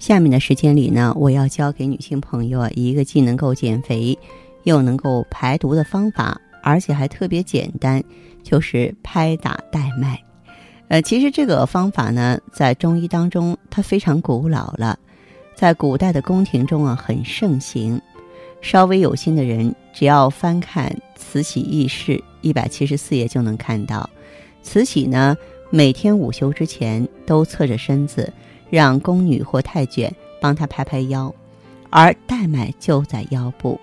下面的时间里呢，我要教给女性朋友啊一个既能够减肥又能够排毒的方法。而且还特别简单，就是拍打带脉。呃，其实这个方法呢，在中医当中它非常古老了，在古代的宫廷中啊很盛行。稍微有心的人，只要翻看《慈禧轶事》一百七十四页就能看到，慈禧呢每天午休之前都侧着身子，让宫女或太监帮她拍拍腰，而带脉就在腰部。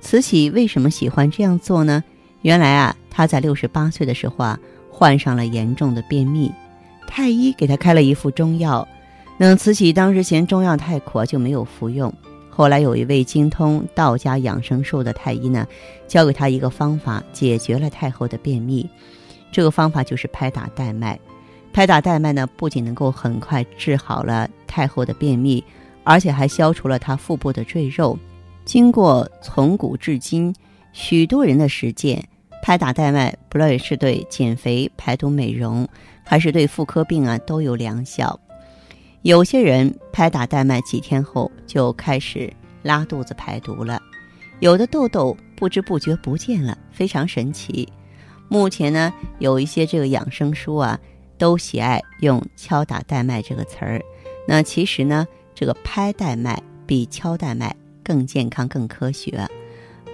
慈禧为什么喜欢这样做呢？原来啊，她在六十八岁的时候啊，患上了严重的便秘，太医给她开了一副中药。那慈禧当时嫌中药太苦，就没有服用。后来有一位精通道家养生术的太医呢，教给她一个方法，解决了太后的便秘。这个方法就是拍打带脉。拍打带脉呢，不仅能够很快治好了太后的便秘，而且还消除了她腹部的赘肉。经过从古至今许多人的实践，拍打带脉，不论是对减肥、排毒、美容，还是对妇科病啊，都有良效。有些人拍打带脉几天后就开始拉肚子排毒了，有的痘痘不知不觉不见了，非常神奇。目前呢，有一些这个养生书啊，都喜爱用“敲打带脉”这个词儿。那其实呢，这个拍带脉比敲带脉。更健康、更科学。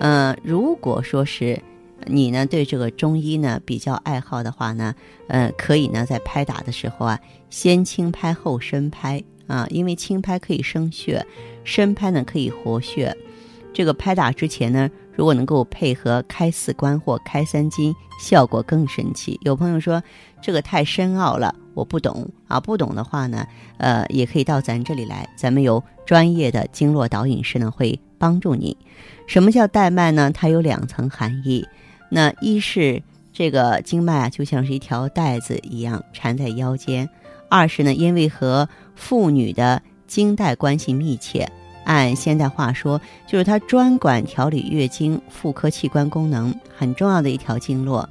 呃，如果说是你呢对这个中医呢比较爱好的话呢，呃，可以呢在拍打的时候啊，先轻拍后深拍啊，因为轻拍可以生血，深拍呢可以活血。这个拍打之前呢，如果能够配合开四关或开三金，效果更神奇。有朋友说这个太深奥了。我不懂啊，不懂的话呢，呃，也可以到咱这里来，咱们有专业的经络导引师呢，会帮助你。什么叫带脉呢？它有两层含义。那一是这个经脉啊，就像是一条带子一样缠在腰间；二是呢，因为和妇女的经带关系密切，按现代话说，就是它专管调理月经、妇科器官功能很重要的一条经络。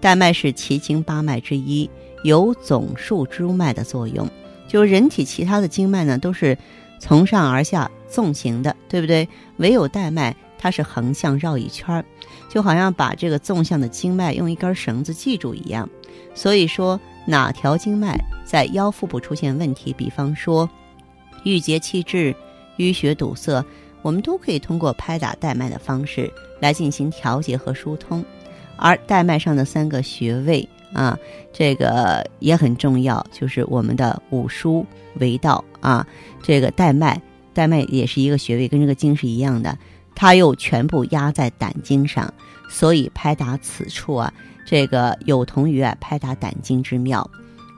带脉是奇经八脉之一。有总束诸脉的作用，就是人体其他的经脉呢都是从上而下纵行的，对不对？唯有带脉，它是横向绕一圈儿，就好像把这个纵向的经脉用一根绳子系住一样。所以说，哪条经脉在腰腹部出现问题，比方说郁结气滞、淤血堵塞，我们都可以通过拍打带脉的方式来进行调节和疏通。而带脉上的三个穴位。啊，这个也很重要，就是我们的五腧、为道啊。这个带脉，带脉也是一个穴位，跟这个经是一样的，它又全部压在胆经上，所以拍打此处啊，这个有同于啊拍打胆经之妙。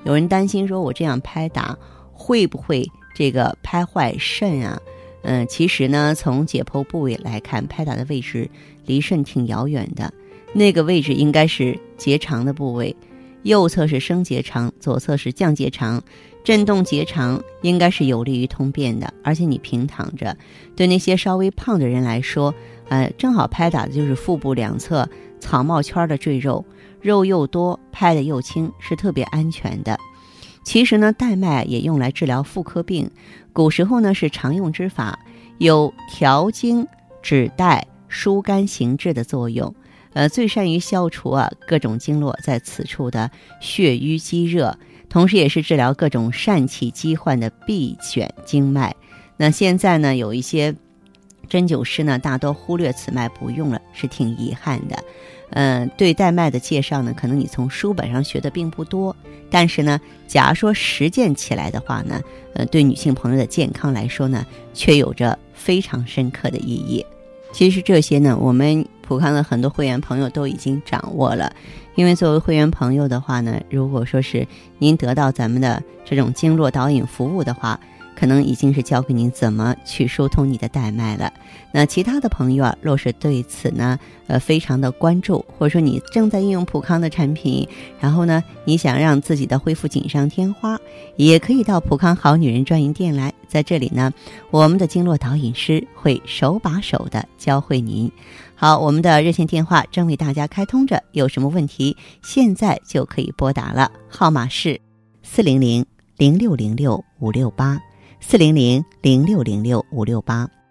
有人担心说，我这样拍打会不会这个拍坏肾啊？嗯，其实呢，从解剖部位来看，拍打的位置离肾挺遥远的。那个位置应该是结肠的部位，右侧是升结肠，左侧是降结肠，震动结肠应该是有利于通便的。而且你平躺着，对那些稍微胖的人来说，呃，正好拍打的就是腹部两侧草帽圈的赘肉，肉又多，拍的又轻，是特别安全的。其实呢，带脉也用来治疗妇科病，古时候呢是常用之法，有调经、止带、疏肝行滞的作用。呃，最善于消除啊各种经络在此处的血瘀积热，同时也是治疗各种疝气疾患的必选经脉。那现在呢，有一些针灸师呢大多忽略此脉不用了，是挺遗憾的。嗯，对带脉的介绍呢，可能你从书本上学的并不多，但是呢，假如说实践起来的话呢，呃，对女性朋友的健康来说呢，却有着非常深刻的意义。其实这些呢，我们普康的很多会员朋友都已经掌握了。因为作为会员朋友的话呢，如果说是您得到咱们的这种经络导引服务的话，可能已经是教给您怎么去疏通你的带脉了。那其他的朋友啊，若是对此呢，呃，非常的关注，或者说你正在应用普康的产品，然后呢，你想让自己的恢复锦上添花，也可以到普康好女人专营店来，在这里呢，我们的经络导引师会手把手的教会您。好，我们的热线电话正为大家开通着，有什么问题现在就可以拨打了，号码是四零零零六零六五六八。四零零零六零六五六八。